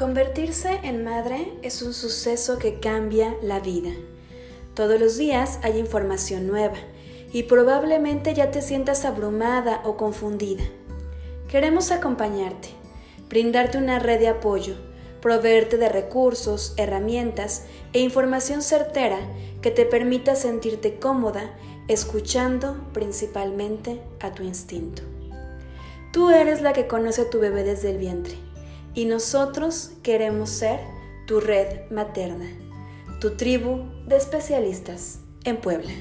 Convertirse en madre es un suceso que cambia la vida. Todos los días hay información nueva y probablemente ya te sientas abrumada o confundida. Queremos acompañarte, brindarte una red de apoyo, proveerte de recursos, herramientas e información certera que te permita sentirte cómoda escuchando principalmente a tu instinto. Tú eres la que conoce a tu bebé desde el vientre y nosotros queremos ser tu red materna, tu tribu de especialistas en Puebla.